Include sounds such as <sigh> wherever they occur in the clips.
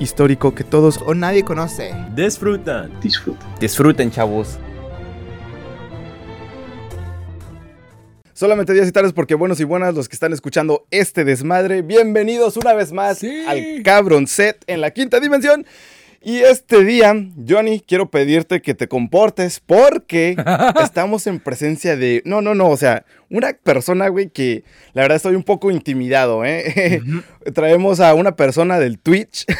Histórico que todos O nadie conoce. disfrutan. disfruten, chavos. Solamente días y tardes porque buenos y buenas los que están escuchando este desmadre. Bienvenidos una vez más Sí. al Cabron Set en la quinta dimensión. Y este día, Johnny, quiero pedirte que te comportes porque <laughs> estamos en presencia de... No, no, no, o sea, una persona, güey, que la verdad estoy un poco intimidado, ¿eh? Traemos a una persona del Twitch. <laughs>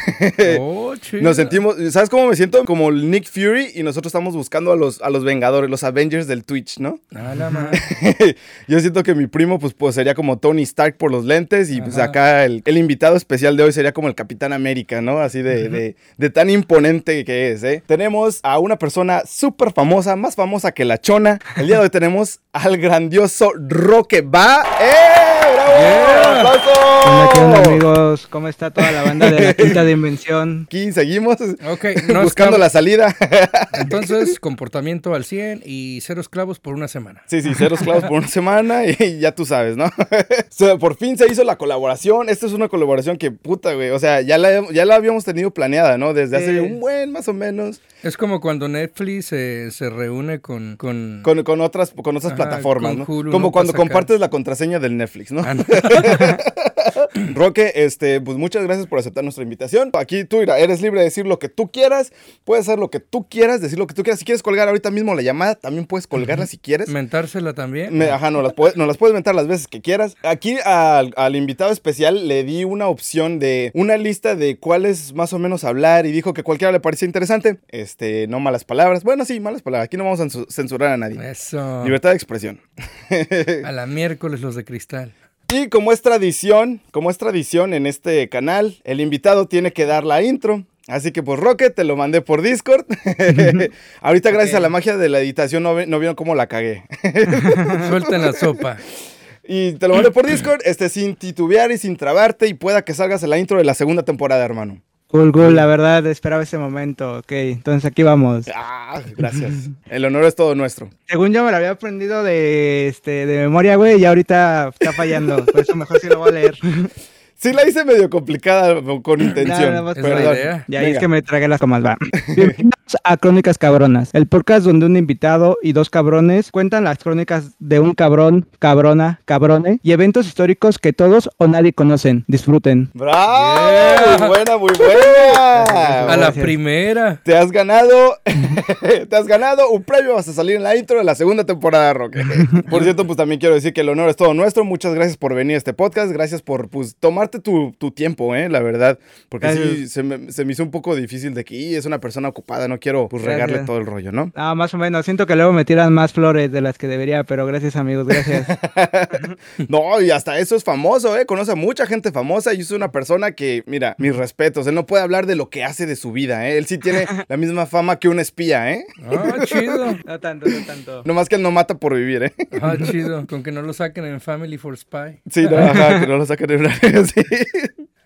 Oh, chido. Nos sentimos, ¿sabes cómo me siento? Como el Nick Fury y nosotros estamos buscando a los, a los Vengadores, los Avengers del Twitch, ¿no? A la madre. <laughs> Yo siento que mi primo, pues, pues sería como Tony Stark por los lentes y pues acá el, el invitado especial de hoy sería como el Capitán América, ¿no? Así de, de, de tan imponente que es, ¿eh? Tenemos a una persona súper famosa, más famosa que la Chona. El día de hoy tenemos al grandioso Roque Va. ¡Eh! Yeah. Hola, ¿qué onda amigos? ¿Cómo está toda la banda de la <laughs> quinta dimensión? Aquí seguimos Ok, <laughs> no buscando la salida. <laughs> Entonces, comportamiento al 100 y cero esclavos por una semana. Sí, sí, cero esclavos por una semana y ya tú sabes, ¿no? o sea, por fin se hizo la colaboración. Esta es una colaboración que puta, güey. O sea, ya la, ya la habíamos tenido planeada, ¿no? Desde hace un buen, más o menos, Es como cuando Netflix se, se reúne con... con... con, con otras, con otras Ajá, plataformas, con ¿no? Hulu, Como ¿no? cuando compartes la contraseña del Netflix, ¿no? Ah, no. <laughs> Roque, este, pues muchas gracias por aceptar nuestra invitación. Aquí tú, mira, eres libre de decir lo que tú quieras, puedes hacer lo que tú quieras, decir lo que tú quieras. Si quieres colgar ahorita mismo la llamada, también puedes colgarla si quieres. Mentársela también. Me- ajá, nos las, puedes, nos las puedes mentar las veces que quieras. Aquí al, al invitado especial le di una opción de una lista de cuáles más o menos hablar y dijo que cualquiera le parecía interesante. Este, no malas palabras. Bueno, sí, malas palabras. Aquí no vamos a censu- censurar a nadie. Eso. Libertad de expresión. A la miércoles los de cristal. Y como es tradición, como es tradición en este canal, el invitado tiene que dar la intro. Así que pues Rocket te lo mandé por Discord. <laughs> <laughs> Ahorita gracias a la magia de la editación no, no vieron cómo la cagué. <laughs> Suelten la sopa. Y te lo mandé por Discord, este, sin titubear y sin trabarte y pueda que salgas en la intro de la segunda temporada, hermano. Cool, cool, la verdad esperaba ese momento. Ok, entonces aquí vamos. Ah, gracias. El honor es todo nuestro. Según yo me lo había aprendido de, este, de memoria, güey, y ahorita está fallando. Por eso mejor sí lo voy a leer. Sí la hice medio complicada con intención. Es la perdón. idea. Y ahí es que me tragué las comas, va. <laughs> a Crónicas Cabronas, el podcast donde un invitado y dos cabrones cuentan las crónicas de un cabrón, cabrona, cabrone y eventos históricos que todos o nadie conocen. Disfruten. ¡Bravo! Yeah. Muy buena, muy buena. A la Gracias. primera. Te has ganado, <laughs> te has ganado un premio, vas a salir en la intro de la segunda temporada, Roque. Por cierto, pues también quiero decir que el honor es todo nuestro. Muchas gracias por venir a este podcast, gracias por pues tomarte tu, tu tiempo, eh, la verdad. Porque sí, se me, se me hizo un poco difícil de que "Y, es una persona ocupada, no quiero pues regarle todo el rollo, ¿no? Ah, más o menos. Siento que luego me tiran más flores de las que debería, pero gracias amigos, gracias. <laughs> No, y hasta eso es famoso, ¿eh? Conoce a mucha gente famosa y es una persona que, mira, mis respetos, él no puede hablar de lo que hace de su vida, ¿eh? Él sí tiene <laughs> la misma fama que un espía, ¿eh? Ah, chido. <laughs> No tanto, no tanto. No más que él no mata por vivir, ¿eh? Ah, chido. Con que no lo saquen en Family for Spy. Sí, no, ajá, que no lo saquen una sí.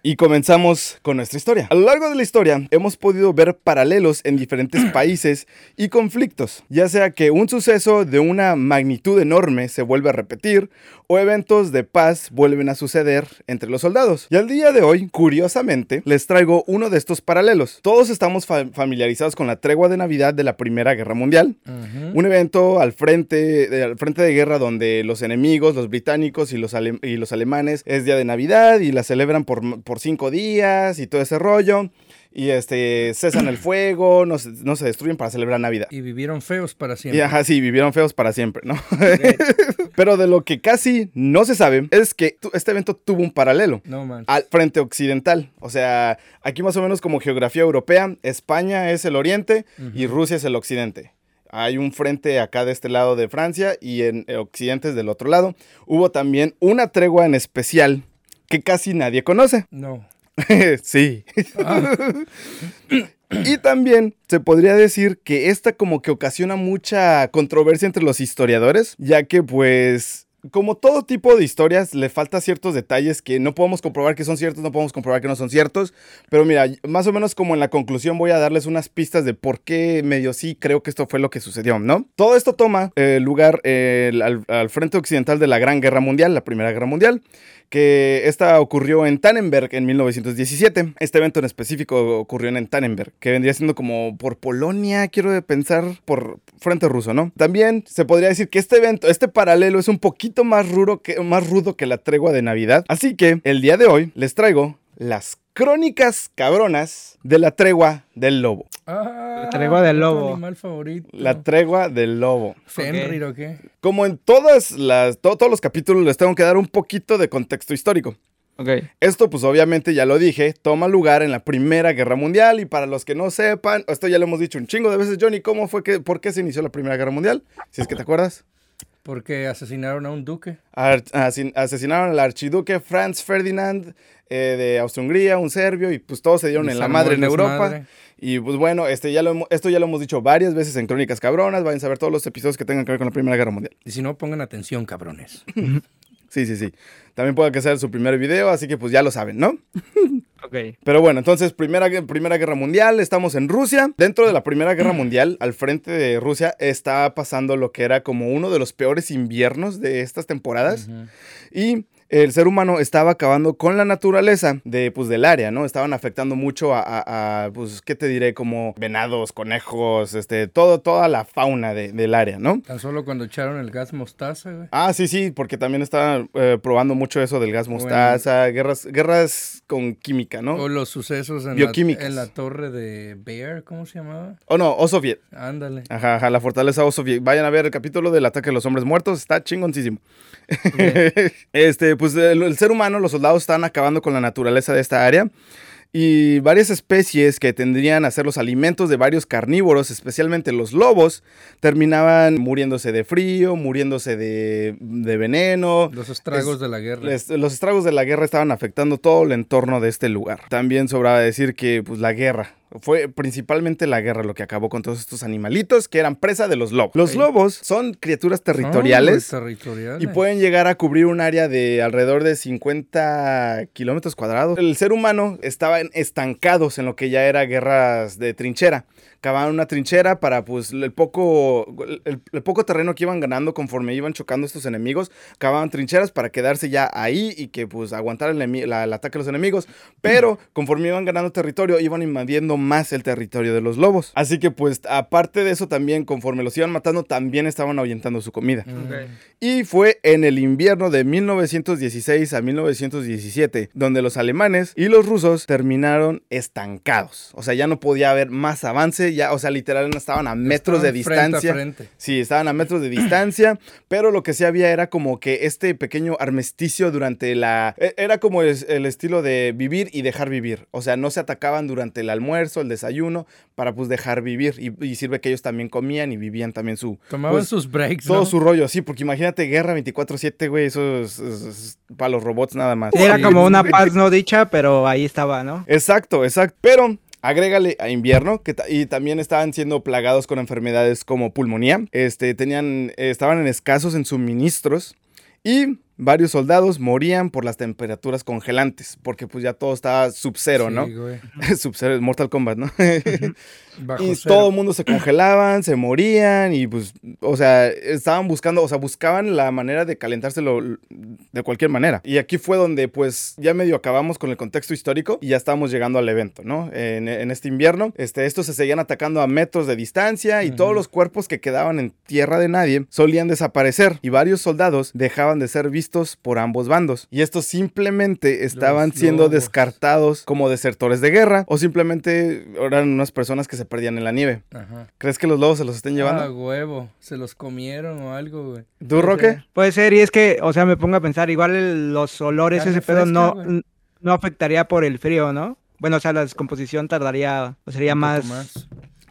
Y comenzamos con nuestra historia. A lo largo de la historia hemos podido ver paralelos en diferentes <clears throat> países y conflictos, ya sea que un suceso de una magnitud enorme se vuelve a repetir o eventos de paz vuelven a suceder entre los soldados. Y al día de hoy, curiosamente, les traigo uno de estos paralelos. Todos estamos fa- familiarizados con la tregua de Navidad de la Primera Guerra Mundial, Ujú. un evento al frente, de, al frente de guerra donde los enemigos, los británicos y los, y los alemanes es día de Navidad y la celebran por, por cinco días y todo ese rollo. Y este, cesan el fuego, no se, no se destruyen para celebrar Navidad. Y vivieron feos para Y siempre. ajá, sí, vivieron feos para siempre, ¿no? <laughs> Pero de lo que casi no se sabe es que este evento tuvo un paralelo No man. al frente occidental. O sea, aquí más o menos como geografía europea, España es el oriente y Rusia es el occidente. Hay un frente acá de este lado de Francia y en el occidente es del otro lado. Hubo también una tregua en especial que casi nadie conoce. <laughs> No. sí. Ah, Y también se podría decir que esta como que ocasiona mucha controversia entre los historiadores, ya que pues como todo tipo de historias le falta ciertos detalles que no podemos comprobar que son ciertos, no podemos comprobar que no son ciertos, pero mira, más o menos como en la conclusión voy a darles unas pistas de por qué medio sí creo que esto fue lo que sucedió, ¿no? Todo esto toma eh, lugar eh, al, al frente occidental de la Gran Guerra Mundial, la Primera Guerra Mundial, que esta ocurrió en Tannenberg en 1917. Este evento en específico ocurrió en Tannenberg, que vendría siendo como por Polonia, quiero pensar, por frente ruso, ¿no? También se podría decir que este evento, este paralelo es un poquito más rudo que, más rudo que la tregua de Navidad. Así que el día de hoy les traigo las crónicas cabronas de la tregua del lobo. ah, La tregua del lobo. animal favorito. La tregua del lobo. Fenrir o qué? Como en todas las, to- todos los capítulos les tengo que dar un poquito de contexto histórico. Ok. Esto pues obviamente ya lo dije, toma lugar en la Primera Guerra Mundial y para los que no sepan, esto ya lo hemos dicho un chingo de veces, Johnny, ¿cómo fue que, por qué se inició la Primera Guerra Mundial? Si es que te acuerdas. Porque asesinaron a un duque. Ar- asesinaron al archiduque Franz Ferdinand eh, de Austria-Hungría, un serbio, y pues todos se dieron en la madre en Europa. Y pues bueno, este ya lo, esto ya lo hemos dicho varias veces en Crónicas Cabronas, vayan a ver todos los episodios que tengan que ver con la Primera Guerra Mundial. Y si no, pongan atención, cabrones. <laughs> Sí, sí, sí. También puede que sea su primer video, así que pues ya lo saben, ¿no? <laughs> Pero bueno, entonces, primera, primera Guerra Mundial, estamos en Rusia. Dentro de la Primera Guerra Mundial, al frente de Rusia, está pasando lo que era como uno de los peores inviernos de estas temporadas. Y el ser humano estaba acabando con la naturaleza de, pues, del área, ¿no? Estaban afectando mucho a, a- a, pues, ¿qué te diré? Como venados, conejos, este, todo, toda la fauna de- del área, ¿no? Tan solo cuando echaron el gas mostaza, güey. Ah, sí, sí, porque también estaban eh, probando mucho eso del gas Bueno. mostaza, guerras, guerras con química, ¿no? O los sucesos en la, en la torre de Bear, ¿cómo se llamaba? Oh, no, Osoviet. Ándale. Ajá, ajá, la fortaleza Osoviet. Vayan a ver el capítulo del ataque de los hombres muertos, está chingoncísimo. <laughs> este, pues el, ser humano, los soldados están acabando con la naturaleza de esta área. Y varias especies que tendrían a ser los alimentos de varios carnívoros, especialmente los lobos, terminaban muriéndose de frío, muriéndose de, de veneno. Los estragos Es- de la guerra. Los estragos de la guerra estaban afectando todo el entorno de este lugar. También sobraba decir que pues, la guerra, fue principalmente la guerra lo que acabó con todos estos animalitos que eran presa de los lobos. Los lobos son criaturas Son, territoriales. territoriales. Y pueden llegar a cubrir un área de alrededor de 50 kilómetros cuadrados. El ser humano estaba estancados en lo que ya era guerras de trinchera. Cavaban una trinchera para pues el poco, el, el poco terreno que iban ganando conforme iban chocando estos enemigos. Cavaban trincheras para quedarse ya ahí y que pues aguantar el, enemi- la- el ataque de los enemigos. Pero <clears throat> conforme iban ganando territorio, iban invadiendo más el territorio de los lobos. Así que pues aparte de eso también, conforme los iban matando, también estaban ahuyentando su comida. Y fue en el invierno de 1916 a 1917 donde los alemanes y los rusos terminaron estancados. O sea, ya no podía haber más avance, ya, o sea, literal estaban a metros de Estaban frente a distancia. frente. Sí, estaban a metros de distancia, <clears throat> pero lo que sí había era como que este pequeño armisticio durante la... e- Era como el estilo de vivir y dejar vivir. O sea, no se atacaban durante el almuerzo, el desayuno, para pues dejar vivir. Y, y sirve que ellos también comían y vivían también su... Tomaban pues, sus breaks, todo ¿no? su rollo, sí, porque imagínate guerra 24-7, güey, eso es, es- es para los robots nada más. Era Sí. como una <laughs> paz no dicha, pero ahí estaba, ¿no? Exacto, exacto. Pero agrégale a invierno, que y también estaban siendo plagados con enfermedades como pulmonía. Este, tenían, estaban en escasos en suministros. Y varios soldados morían por las temperaturas congelantes, porque pues ya todo estaba sub-cero, Sí, ¿no? güey. <laughs> Sub-zero, Mortal Kombat, ¿no? <laughs> Bajo y cero. todo el mundo se congelaban, se morían y pues, o sea, estaban buscando, o sea, buscaban la manera de calentárselo de cualquier manera. Y aquí fue donde pues ya medio acabamos con el contexto histórico y ya estábamos llegando al evento, ¿no? En, en este invierno, este, estos se seguían atacando a metros de distancia y todos los cuerpos que quedaban en tierra de nadie solían desaparecer y varios soldados dejaban de ser vistos por ambos bandos. Y estos simplemente estaban Los siendo lobos. descartados como desertores de guerra o simplemente eran unas personas que se perdían en la nieve. Ajá. ¿Crees que los lobos se los estén Ah, llevando? huevo. Se los comieron o algo, güey. ¿Tú, Roque? Puede ser, y es que, o sea, me pongo a pensar, igual el- los olores, Carne ese pedo fresca, no, güey. no afectaría por el frío, ¿no? Bueno, o sea, la descomposición tardaría, o sería poco más...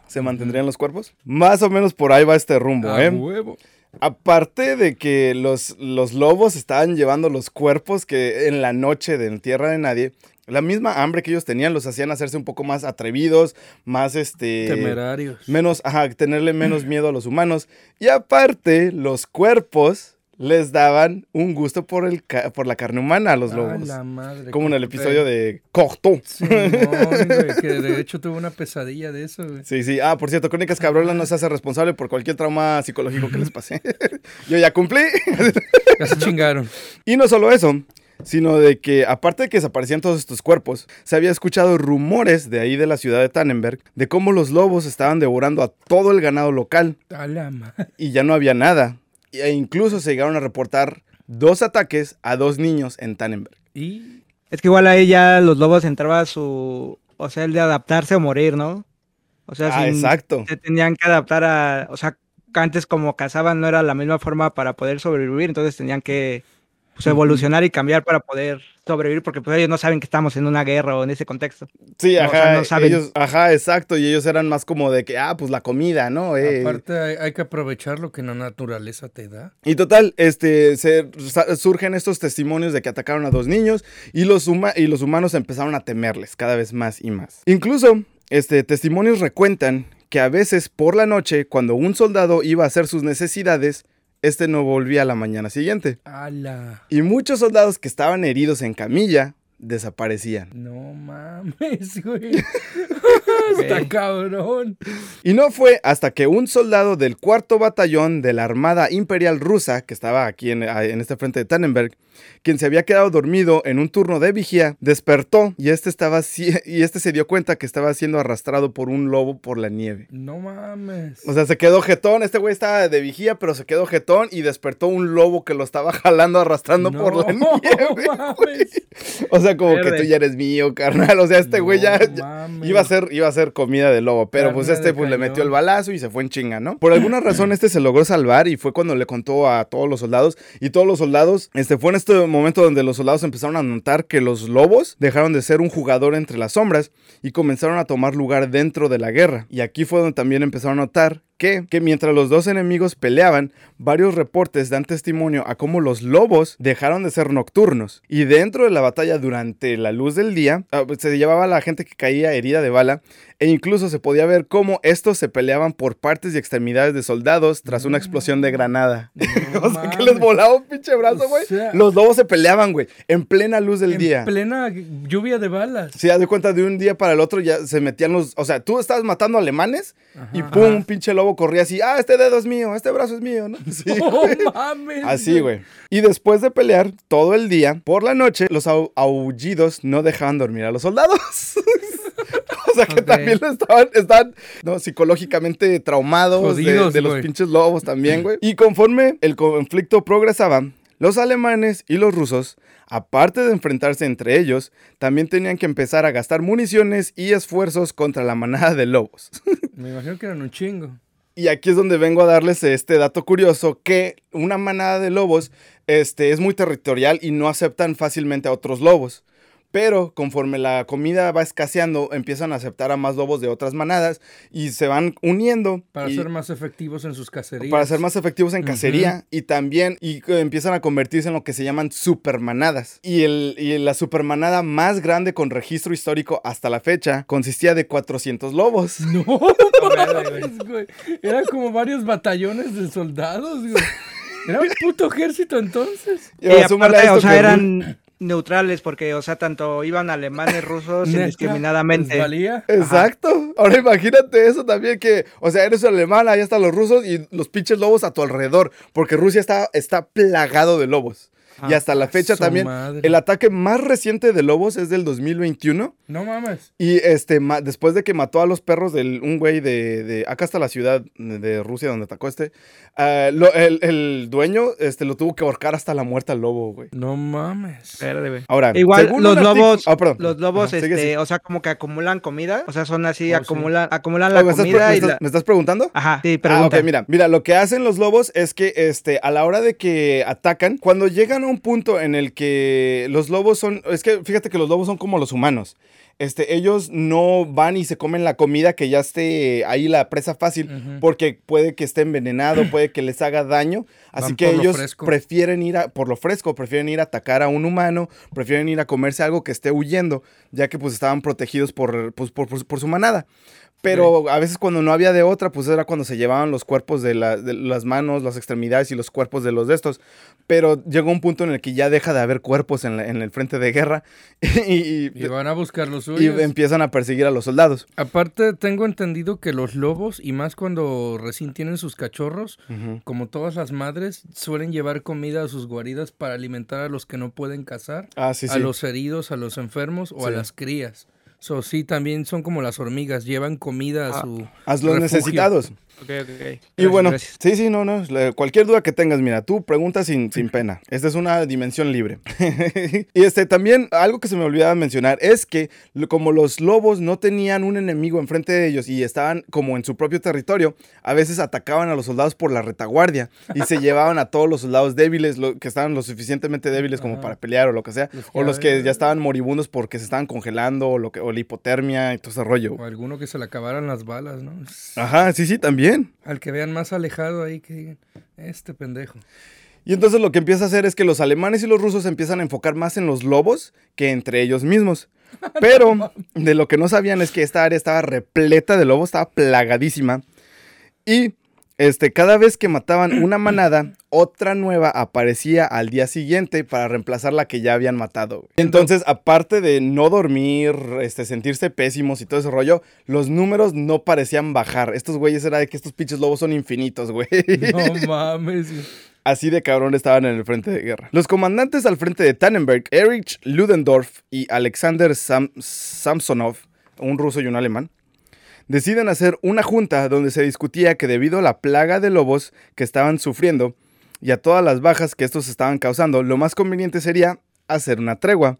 ¿Se mantendrían los cuerpos? Más o menos por ahí va este rumbo, Ah, ¿eh? huevo. Aparte de que los, los lobos estaban llevando los cuerpos que en la noche de en Tierra de Nadie, La misma hambre que ellos tenían los hacían hacerse un poco más atrevidos, más este... Temerarios. Menos, ajá, tenerle menos miedo a los humanos. Y aparte, los cuerpos les daban un gusto por, el por la carne humana a los A lobos. la madre. Como en el episodio feo. de Corto. Sí, güey, que de hecho tuve una pesadilla de eso, güey. Sí, sí. Ah, por cierto, Crónicas Cabronas no se hace responsable por cualquier trauma psicológico que les pase. <laughs> Yo ya cumplí. Ya se chingaron. Y no solo eso, sino de que aparte de que desaparecían todos estos cuerpos, se había escuchado rumores de ahí de la ciudad de Tannenberg de cómo los lobos estaban devorando a todo el ganado local A la madre. y ya no había nada. E incluso se llegaron a reportar dos ataques a dos niños en Tannenberg. Y Es que igual ahí ya los lobos entraba a su. O sea, el de adaptarse o morir, ¿no? O sea, Ah, sin- exacto. se tenían que adaptar a. O sea, antes como cazaban no era la misma forma para poder sobrevivir, entonces tenían que pues, evolucionar y cambiar para poder sobrevivir, porque pues ellos no saben que estamos en una guerra o en ese contexto. Sí, No, o sea, ajá, no saben. ellos, ajá, exacto, y ellos eran más como de que, ah, pues la comida, ¿no? Eh, aparte hay, hay que aprovechar lo que la naturaleza te da. Y total, este, se, surgen estos testimonios de que atacaron a dos niños y los, huma- y los humanos empezaron a temerles cada vez más y más. Incluso, este, testimonios recuentan que a veces por la noche, cuando un soldado iba a hacer sus necesidades, este no volvía a la mañana siguiente. A la... Y muchos soldados que estaban heridos en camilla desaparecían. No mames, <laughs> güey. <laughs> Está cabrón. Y no fue hasta que un soldado del cuarto batallón de la Armada Imperial Rusa, que estaba aquí en, en este frente de Tannenberg, quien se había quedado dormido en un turno de vigía, despertó y este, estaba, y este se dio cuenta que estaba siendo arrastrado por un lobo por la nieve. No mames. O sea, se quedó jetón, este güey estaba de vigía, pero se quedó jetón y despertó un lobo que lo estaba <laughs> jalando, arrastrando por la No nieve. mames. O sea, como que tú ya eres mío, carnal. O sea, este güey ya, No ya- mames. iba a ser iba a ser comida de lobo, pero pues este pues le metió el balazo y se fue en chinga, ¿no? Por alguna razón este se logró salvar y fue cuando le contó a todos los soldados y todos los soldados, este fue en este momento donde los soldados empezaron a notar que los lobos dejaron de ser un jugador entre las sombras y comenzaron a tomar lugar dentro de la guerra. Y aquí fue donde también empezaron a notar que, que mientras los dos enemigos peleaban, varios reportes dan testimonio a cómo los lobos dejaron de ser nocturnos. Y dentro de la batalla, durante la luz del día, ah, pues, se llevaba a la gente que caía herida de bala, e incluso se podía ver cómo estos se peleaban por partes y extremidades de soldados tras una explosión de granada. No <laughs> o sea, que mames. les volaba un pinche brazo, O güey. sea- los lobos se peleaban, güey, en plena luz del en día. plena lluvia de balas. Sí, haz de cuenta de un día para el otro ya se metían los. O sea, tú estabas matando alemanes y Ajá. pum, un pinche lobo corría así. Ah, este dedo es mío, este brazo es mío, ¿no? <laughs> Sí, güey. mames. Así, güey. Y después de pelear todo el día, por la noche, los au- aullidos no dejaban dormir a los soldados. <laughs> o sea que también estaban, estaban ¿no? psicológicamente traumados de- Jodidos, de, los pinches lobos también, güey. Y conforme el conflicto progresaba, los alemanes y los rusos, aparte de enfrentarse entre ellos, también tenían que empezar a gastar municiones y esfuerzos contra la manada de lobos. <laughs> Me imagino que eran un chingo. Y aquí es donde vengo a darles este dato curioso, que una manada de lobos este, es muy territorial y no aceptan fácilmente a otros lobos. Pero conforme la comida va escaseando, empiezan a aceptar a más lobos de otras manadas y se van uniendo. Para y- ser más efectivos en sus cacerías. para ser más efectivos en cacería y también y empiezan a convertirse en lo que se llaman supermanadas. Y, el, y la supermanada más grande con registro histórico hasta la fecha consistía de 400 lobos. <laughs> No güey. Eran como varios batallones de soldados, güey. Era un puto ejército entonces. Y Y aparte, o sea, que- eran neutrales porque, o sea, tanto iban alemanes, rusos, <laughs> indiscriminadamente. ¿les valía? Exacto. Ahora imagínate eso también que, o sea, eres alemán, ahí están los rusos y los pinches lobos a tu alrededor, porque Rusia está, está plagado de lobos. Y Ah, hasta la fecha su también, madre. el ataque más reciente de lobos es del 2021. No mames. Y este, ma- después de que mató a los perros de un güey de, de- Acá está la ciudad de Rusia donde atacó este. ah, lo- el, el dueño este, lo tuvo que ahorcar hasta la muerte al lobo, güey. No mames. Espérate, güey. Ahora, Igual según los un lobos, Ah, perdón. los lobos, Ajá, este, sigue. o sea, como que acumulan comida, o sea, son así, Oh, sí. acumulan, acumulan Ah, la ¿me, estás, pre- comida me y estás- la... me estás preguntando? Ajá, sí, Ah, pregunta. ok, mira, mira, lo que hacen los lobos es que este, a la hora de que atacan, cuando llegan a un punto en el que los lobos son, es que fíjate que los lobos son como los humanos. este, ellos no van y se comen la comida que ya esté ahí la presa fácil, porque puede que esté envenenado, <clears throat> puede que les haga daño. Así Van que ellos prefieren ir a, por lo fresco, prefieren ir a atacar a un humano, prefieren ir a comerse algo que esté huyendo, ya que pues estaban protegidos por, pues, por, por- por su manada. Pero a veces cuando no había de otra, pues era cuando se llevaban los cuerpos de, la- de las manos, las extremidades y los cuerpos de los de estos. Pero llegó un punto en el que ya deja de haber cuerpos en, la- en el frente de guerra <laughs> y, y- Y van a buscar los y empiezan a perseguir a los soldados. Aparte, tengo entendido que los lobos, y más cuando recién tienen sus cachorros, como todas las madres, suelen llevar comida a sus guaridas para alimentar a los que no pueden cazar, Ah, sí, a sí. los heridos, a los enfermos o a las crías. So, sí, también son como las hormigas, llevan comida a Ah, su A los refugio. necesitados. Ok, ok, ok. Y bueno, gracias. sí, sí, no, no. Cualquier duda que tengas, mira, tú pregunta sin, sin pena. Esta es una dimensión libre. <laughs> y este también, algo que se me olvidaba mencionar es que como los lobos no tenían un enemigo enfrente de ellos y estaban como en su propio territorio, a veces atacaban a los soldados por la retaguardia y se <laughs> llevaban a todos los soldados débiles, lo- que estaban lo suficientemente débiles como Ajá. para pelear o lo que sea, Los o los que ya estaban moribundos porque se estaban congelando o, lo que, o la hipotermia y todo ese rollo. o alguno que se le acabaran las balas, ¿no? Ajá, sí, sí, también. Al que vean más alejado ahí que digan, este pendejo. Y entonces lo que empieza a hacer es que los alemanes y los rusos empiezan a enfocar más en los lobos que entre ellos mismos. <laughs> Pero de lo que no sabían es que esta área estaba repleta de lobos, estaba plagadísima. Y este, cada vez que mataban <clears throat> una manada, otra nueva aparecía al día siguiente para reemplazar la que ya habían matado. güey. Entonces, aparte de no dormir, este, sentirse pésimos y todo ese rollo, los números no parecían bajar. Estos güeyes era de que estos pinches lobos son infinitos, güey. No <laughs> mames. Así de cabrón estaban en el frente de guerra. Los comandantes al frente de Tannenberg, Erich Ludendorff y Alexander Sam- Samsonov, un ruso y un alemán, deciden hacer una junta donde se discutía que debido a la plaga de lobos que estaban sufriendo y a todas las bajas que estos estaban causando, lo más conveniente sería hacer una tregua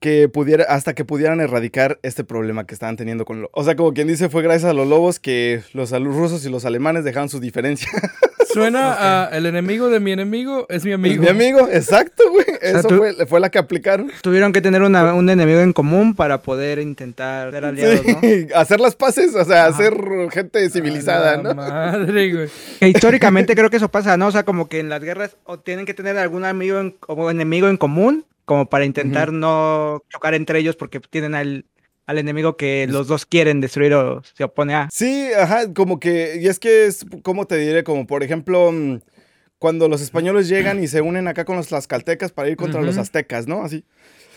que pudiera hasta que pudieran erradicar este problema que estaban teniendo con los. O sea, como quien dice, fue gracias a los lobos que los rusos y los alemanes dejaron su diferencia. <laughs> Suena a el enemigo de mi enemigo es mi amigo. Mi amigo, exacto, güey. sea, Eso tú- fue, fue la que aplicaron. Tuvieron que tener una- un enemigo en común para poder intentar ser aliados, ¿no? Sí, <laughs> hacer las paces, o sea, hacer gente civilizada, A la ¿no? Madre, güey. Que históricamente creo que eso pasa, ¿no? O sea, como que en las guerras o tienen que tener algún amigo en- o enemigo en común, como para intentar no chocar entre ellos porque tienen al, al enemigo que los dos quieren destruir o se opone a. Sí, ajá, como que, y es que es, ¿cómo te diré? Como por ejemplo, mm, cuando los españoles llegan y se unen acá con los tlaxcaltecas para ir contra los aztecas, ¿no? Así.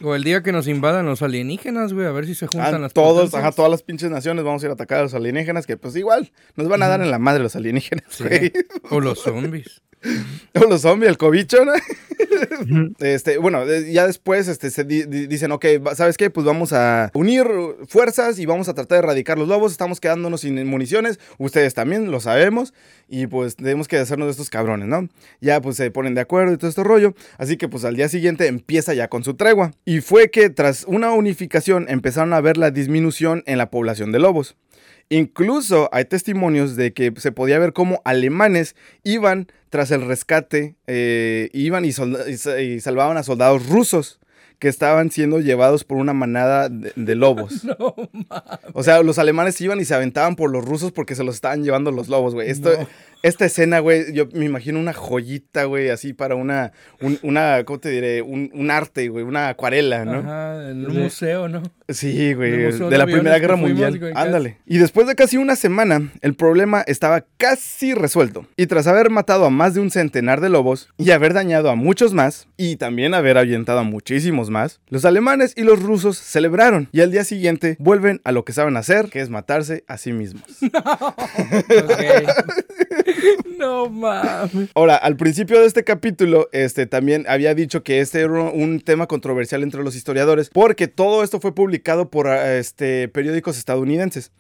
O el día que nos invadan los alienígenas, güey, a ver si se juntan Ah, las todos, potencias. ajá, todas las pinches naciones vamos a ir a atacar a los alienígenas, que pues igual nos van a dar en la madre los alienígenas, Sí. güey. O los zombies. O los zombies, el cobicho, ¿no? Este, bueno, ya después este, se di- di- dicen, ok, ¿sabes qué? Pues vamos a unir fuerzas y vamos a tratar de erradicar los lobos. Estamos quedándonos sin municiones. Ustedes también lo sabemos. Y pues tenemos que hacernos de estos cabrones, ¿no? Ya pues se ponen de acuerdo y todo este rollo. Así que pues al día siguiente empieza ya con su tregua. Y fue que tras una unificación empezaron a ver la disminución en la población de lobos. Incluso hay testimonios de que se podía ver cómo alemanes iban tras el rescate, eh, iban y, y salvaban a soldados rusos que estaban siendo llevados por una manada de, de lobos. <laughs> No, O sea, los alemanes iban y se aventaban por los rusos porque se los estaban llevando los lobos, güey. Esto, No. Esta escena, güey, yo me imagino una joyita, güey, así para una, un- una, ¿cómo te diré? Un, un arte, güey, una acuarela, ¿no? Ajá, en un Sí. museo, ¿no? Sí, güey, de de la Primera Guerra fuimos, Mundial. güey, casi. Ándale. Y después de casi una semana, el problema estaba casi resuelto. Y tras haber matado a más de un centenar de lobos y haber dañado a muchos más, y también haber ahuyentado a muchísimos más, los alemanes y los rusos celebraron. Y al día siguiente vuelven a lo que saben hacer, que es matarse a sí mismos. <laughs> No mames. Ahora, al principio de este capítulo, este también había dicho que este era un tema controversial entre los historiadores, porque todo esto fue publicado por este, periódicos estadounidenses.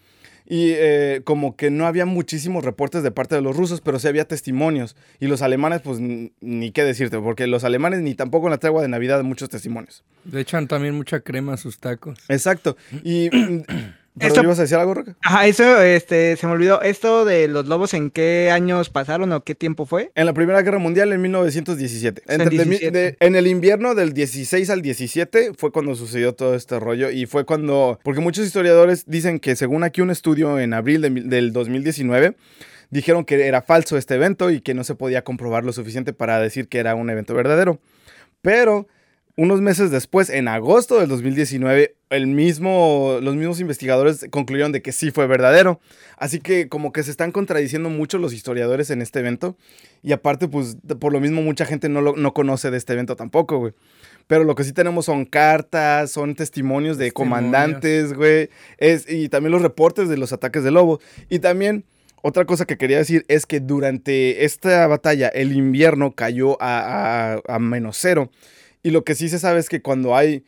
Y eh, como que no había muchísimos reportes de parte de los rusos, pero sí había testimonios. Y los alemanes, pues ni qué decirte, porque los alemanes ni tampoco en la tregua de Navidad muchos testimonios. Le echan también mucha crema a sus tacos. Exacto. Y mm, ¿Pero <clears throat> Esto- ibas a decir algo, Roca? Ajá, eso, este, se me olvidó. ¿Esto de los lobos en qué años pasaron o qué tiempo fue? En la Primera Guerra Mundial en 1917. En Entre- de mi- 17. de- en el invierno del 16 al 17 fue cuando sucedió todo este rollo y fue cuando, porque muchos historiadores dicen que según aquí un estudio en abril de del 2019, dijeron que era falso este evento y que no se podía comprobar lo suficiente para decir que era un evento verdadero. Pero unos meses después, en agosto del 2019, el mismo, los mismos investigadores concluyeron de que sí fue verdadero. Así que como que se están contradiciendo mucho los historiadores en este evento. Y aparte, pues por lo mismo mucha gente no, lo- no conoce de este evento tampoco, güey. Pero lo que sí tenemos son cartas, son testimonios de Testimonios. comandantes, güey. Es, y también los reportes de los ataques de lobo. Y también otra cosa que quería decir es que durante esta batalla el invierno cayó a, a- a menos cero. Y lo que sí se sabe es que cuando hay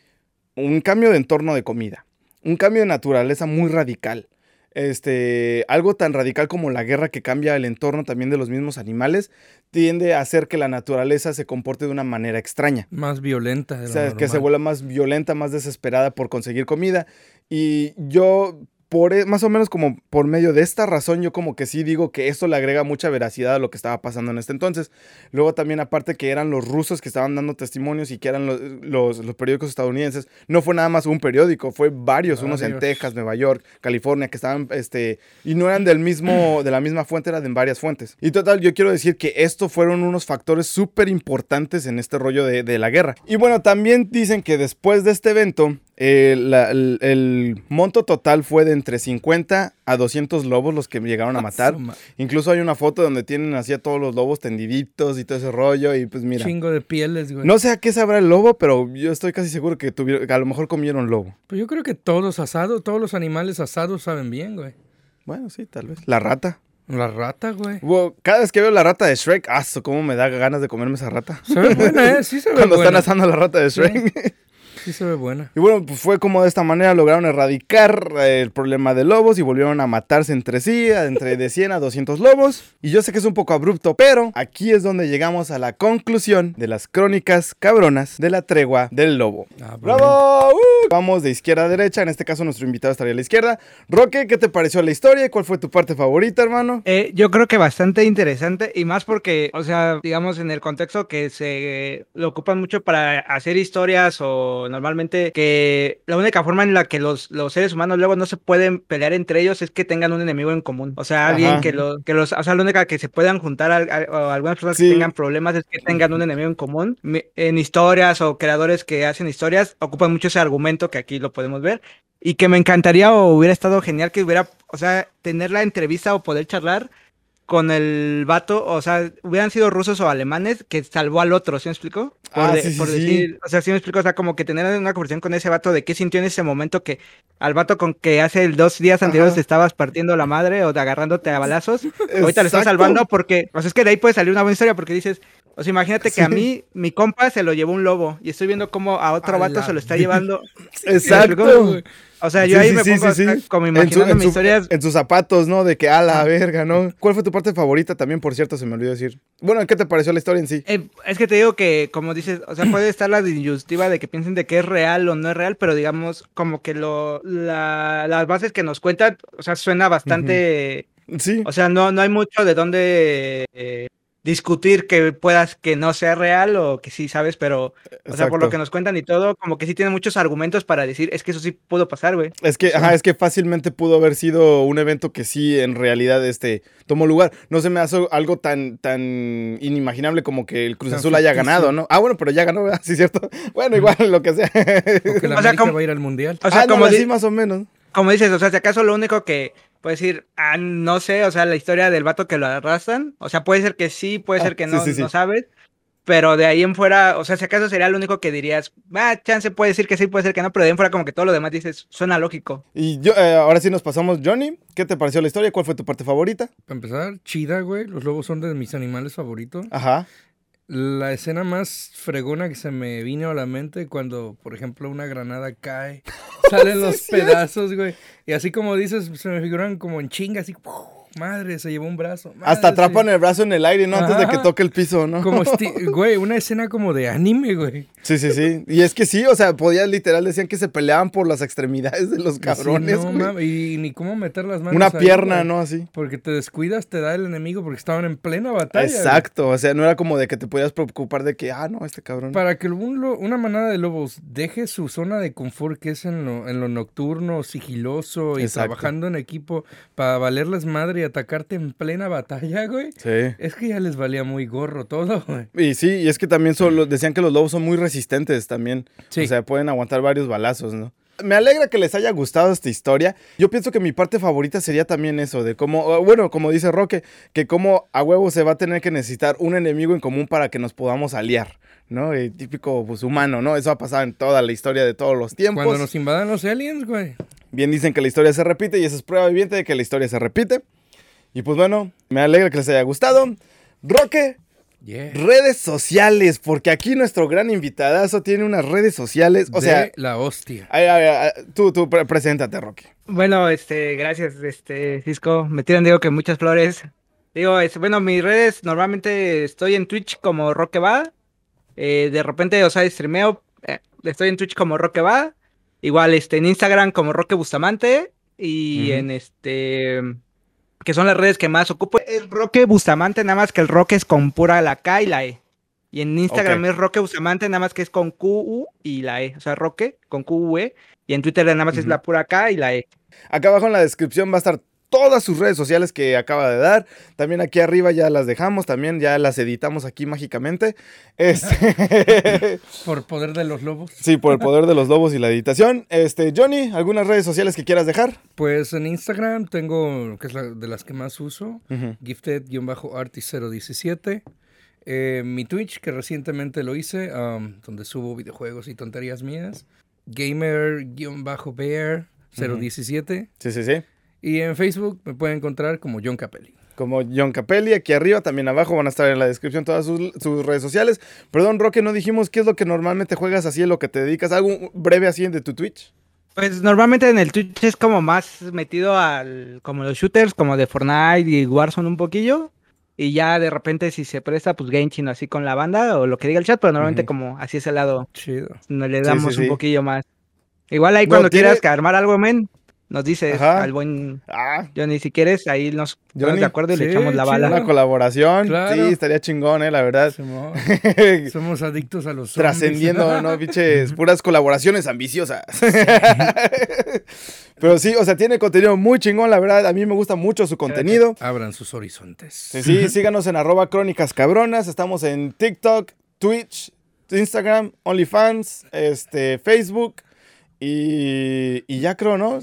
un cambio de entorno de comida, un cambio de naturaleza muy radical, este, algo tan radical como la guerra que cambia el entorno también de los mismos animales, tiende a hacer que la naturaleza se comporte de una manera extraña. Más violenta. de O sea, que se vuelva más violenta, más desesperada por conseguir comida. Y yo, por e- más o menos como por medio de esta razón, yo como que sí digo que esto le agrega mucha veracidad a lo que estaba pasando en este entonces. Luego también aparte que eran los rusos que estaban dando testimonios y que eran los, los, los periódicos estadounidenses. No fue nada más un periódico, fue varios, unos en. Texas, Nueva York, California, que estaban, este, y no eran del mismo, de la misma fuente, eran de varias fuentes. Y total, yo quiero decir que estos fueron unos factores súper importantes en este rollo de, de la guerra. Y bueno, también dicen que después de este evento, eh, la- el, el monto total fue de entre 50 a 200 lobos los que llegaron a matar. Su ma- Incluso hay una foto donde tienen así a todos los lobos tendiditos y todo ese rollo. Y pues mira, Chingo de pieles, güey. no sé a qué sabrá el lobo, pero yo estoy casi seguro que, tuvieron, que a lo mejor comieron lobo. Pues yo creo que todos asados, todos los animales asados saben bien, güey. Bueno, sí, tal vez. La rata. La rata, güey. Wow, cada vez que veo la rata de Shrek, ¡ah! cómo me da ganas de comerme esa rata. Se ve buena, ¿eh? Sí se <laughs> ve Cuando buena. están asando la rata de Shrek. Sí se ve buena. Y bueno, pues fue como de esta manera lograron erradicar eh, el problema de lobos y volvieron a matarse entre sí, entre de 100 a 200 lobos. Y yo sé que es un poco abrupto, pero aquí es donde llegamos a la conclusión de las crónicas cabronas de la tregua del lobo. Ah, ¡Bravo! ¡Uh! Vamos de izquierda a derecha, en este caso nuestro invitado estaría a la izquierda. Roque, ¿qué te pareció la historia? ¿Cuál fue tu parte favorita, hermano? Eh, yo creo que bastante interesante y más porque, o sea, digamos en el contexto que se lo ocupan mucho para hacer historias o normalmente que la única forma en la que los, los seres humanos luego no se pueden pelear entre ellos es que tengan un enemigo en común. O sea, alguien Ajá. que, lo, que los, o sea, la única que se puedan juntar a, a- o algunas personas Sí. que tengan problemas es que tengan un enemigo en común. En historias o creadores que hacen historias ocupan mucho ese argumento que aquí lo podemos ver. Y que me encantaría o hubiera estado genial que hubiera, o sea, tener la entrevista o poder charlar con el vato, o sea, hubieran sido rusos o alemanes que salvó al otro, ¿sí me explico? Por, Ah, de- sí, sí, por sí. decir, o sea, sí me explico, o sea, como que tener una conversación con ese vato de qué sintió en ese momento que al vato con que hace dos días anteriores Ajá. te estabas partiendo la madre o de agarrándote a balazos, ahorita le estás salvando porque, o sea, es que de ahí puede salir una buena historia porque dices, o sea, imagínate que a mí, mi compa se lo llevó un lobo y estoy viendo cómo a otro A vato se lo está <laughs> llevando. Exacto. O sea, Sí, yo ahí sí, me pongo sí, como En su- imaginando en mis su- historias. En sus zapatos, ¿no? De que a la verga, ¿no? ¿Cuál fue tu parte favorita también, por cierto? Se me olvidó decir. Bueno, ¿qué te pareció la historia en sí? Eh, es que te digo que, como dices, o sea, puede estar la disyuntiva de que piensen de que es real o no es real, pero digamos, como que lo, la- las bases que nos cuentan, o sea, suena bastante, Sí. o sea, no, no hay mucho de dónde eh, discutir que puedas que no sea real o que sí, ¿sabes? Pero, o sea, por lo que nos cuentan y todo, como que sí tienen muchos argumentos para decir, es que eso sí pudo pasar, güey. Es que, ajá, es que fácilmente pudo haber sido un evento que sí, en realidad, este, tomó lugar. No se me hace algo tan, tan inimaginable como que el Cruz Azul haya ganado, ¿no? Ah, bueno, pero ya ganó, ¿verdad? Sí, cierto. <laughs> Bueno, igual, lo que sea. O que la O sea, como- va a ir al mundial. O sea, ah, como, no, así más o menos. como dices, o sea, si acaso lo único que puedes decir, ah, no sé, o sea, la historia del vato que lo arrastran, o sea, puede ser que sí, puede Ah, ser que sí, no, sí, sí. no sabes, pero de ahí en fuera, o sea, si acaso sería lo único que dirías, ah, chance puede decir que sí, puede ser que no, pero de ahí en fuera como que todo lo demás dices, suena lógico. Y yo, eh, ahora sí nos pasamos, Johnny. ¿Qué te pareció la historia? ¿Cuál fue tu parte favorita? Para empezar, chida, güey. Los lobos son de mis animales favoritos. Ajá. La escena más fregona que se me vino a la mente cuando, por ejemplo, una granada cae, <laughs> salen los pedazos, güey. Y así como dices, se me figuran como en chinga, así. Madre, se llevó un brazo. madre, Hasta se- atrapan el brazo en el aire, ¿no? Antes de que toque el piso, ¿no? Como, <laughs> güey, una escena como de anime, güey. Sí, sí, sí. Y es que sí, o sea, podías literal, decían que se peleaban por las extremidades de los cabrones, Sí, no, mames, y ni cómo meter las manos. Una ahí, pierna, güey. ¿no? Así. Porque te descuidas, te da el enemigo porque estaban en plena batalla. güey. Exacto, o sea, no era como de que te podías preocupar de que, ah, no, este cabrón. Para que un una manada de lobos deje su zona de confort, que es en lo, en lo nocturno, sigiloso y Exacto. trabajando en equipo para valerles madre y atacarte en plena batalla, güey. Sí. Es que ya les valía muy gorro todo, <laughs> güey. Y sí, y es que también son los- decían que los lobos son muy resistentes también. Sí. O sea, pueden aguantar varios balazos, ¿no? Me alegra que les haya gustado esta historia. Yo pienso que mi parte favorita sería también eso, de cómo, bueno, como dice Roque, que como a huevo se va a tener que necesitar un enemigo en común para que nos podamos aliar, ¿no? Y típico, pues, humano, ¿no? Eso ha pasado en toda la historia de todos los tiempos. Cuando nos invadan los aliens, güey. Bien dicen que la historia se repite y esa es prueba viviente de que la historia se repite. Y pues bueno, me alegra que les haya gustado. Roque, Yeah. redes sociales, porque aquí nuestro gran invitadazo tiene unas redes sociales. O De sea, la hostia. ay, ay, ay, tú, tú, pre- preséntate, Roque. Bueno, este, gracias, este, Cisco. Me tiran, digo que muchas flores. Digo, es, bueno, mis redes, normalmente estoy en Twitch como Roque Va. Eh, de repente, o sea, streameo, eh, estoy en Twitch como Roque Va. Igual, este, en Instagram como Roque Bustamante. Y en este, que son las redes que más ocupo. Es Roque Bustamante, nada más que el Roque es con pura la K y la E. Y en Instagram es Roque Bustamante, nada más que es con Q, U y la E. O sea, Roque con Q, U, E. Y en Twitter nada más es la pura K y la E. Acá abajo en la descripción va a estar todas sus redes sociales que acaba de dar. También aquí arriba ya las dejamos, también ya las editamos aquí mágicamente. Este... <laughs> Por poder de los lobos. sí, por el poder de los lobos y la editación. Este, Johnny, ¿algunas redes sociales que quieras dejar? Pues en Instagram tengo, que es la de las que más uso, Ujú. gifted-artist017. Eh, mi Twitch, que recientemente lo hice, um, donde subo videojuegos y tonterías mías. Gamer-bear017. Sí, sí, sí. Y en Facebook me pueden encontrar como John Capelli. como John Capelli. Aquí arriba, también abajo van a estar en la descripción todas sus, sus redes sociales. Perdón, Roque, no dijimos qué es lo que normalmente juegas así, en lo que te dedicas. ¿Algo breve así de tu Twitch? Pues normalmente en el Twitch es como más metido al como los shooters, como de Fortnite y Warzone un poquillo. Y ya de repente si se presta, pues Genshin así con la banda o lo que diga el chat, pero normalmente como así es el lado, Chido. no le Sí, damos sí, sí. un poquillo más. Igual ahí No, cuando tiene- quieras que armar algo, men, nos dices Ajá. al buen Ah, Johnny, si quieres, ahí nos ponemos Johnny, de acuerdo y le echamos la bala. una colaboración. Claro. Sí, estaría chingón, eh, la verdad. <laughs> Somos adictos a los zombies. Trascendiendo, <laughs> ¿no? Biches, puras colaboraciones ambiciosas. <laughs> Pero sí, o sea, tiene contenido muy chingón, la verdad. A mí me gusta mucho su contenido. Abran sus horizontes. Sí, sí, síganos en arroba crónicas cabronas. Estamos en TikTok, Twitch, Instagram, OnlyFans, este, Facebook y, y ya creo, ¿no?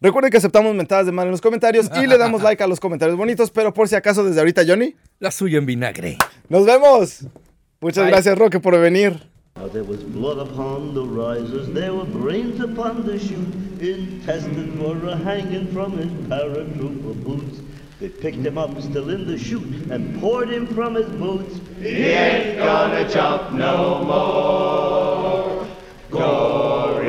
Recuerden que aceptamos mentadas de mal en los comentarios y le damos <laughs> like a los comentarios bonitos, pero por si acaso desde ahorita, Johnny, La suya en vinagre. nos vemos. Muchas Bye. gracias, Roque, por venir. Now there was blood upon the risers, there were brains upon the chute, intestines a hanging from his paratrooper boots. They picked him up still in the chute and poured him from his boots. He ain't gonna jump no more. Go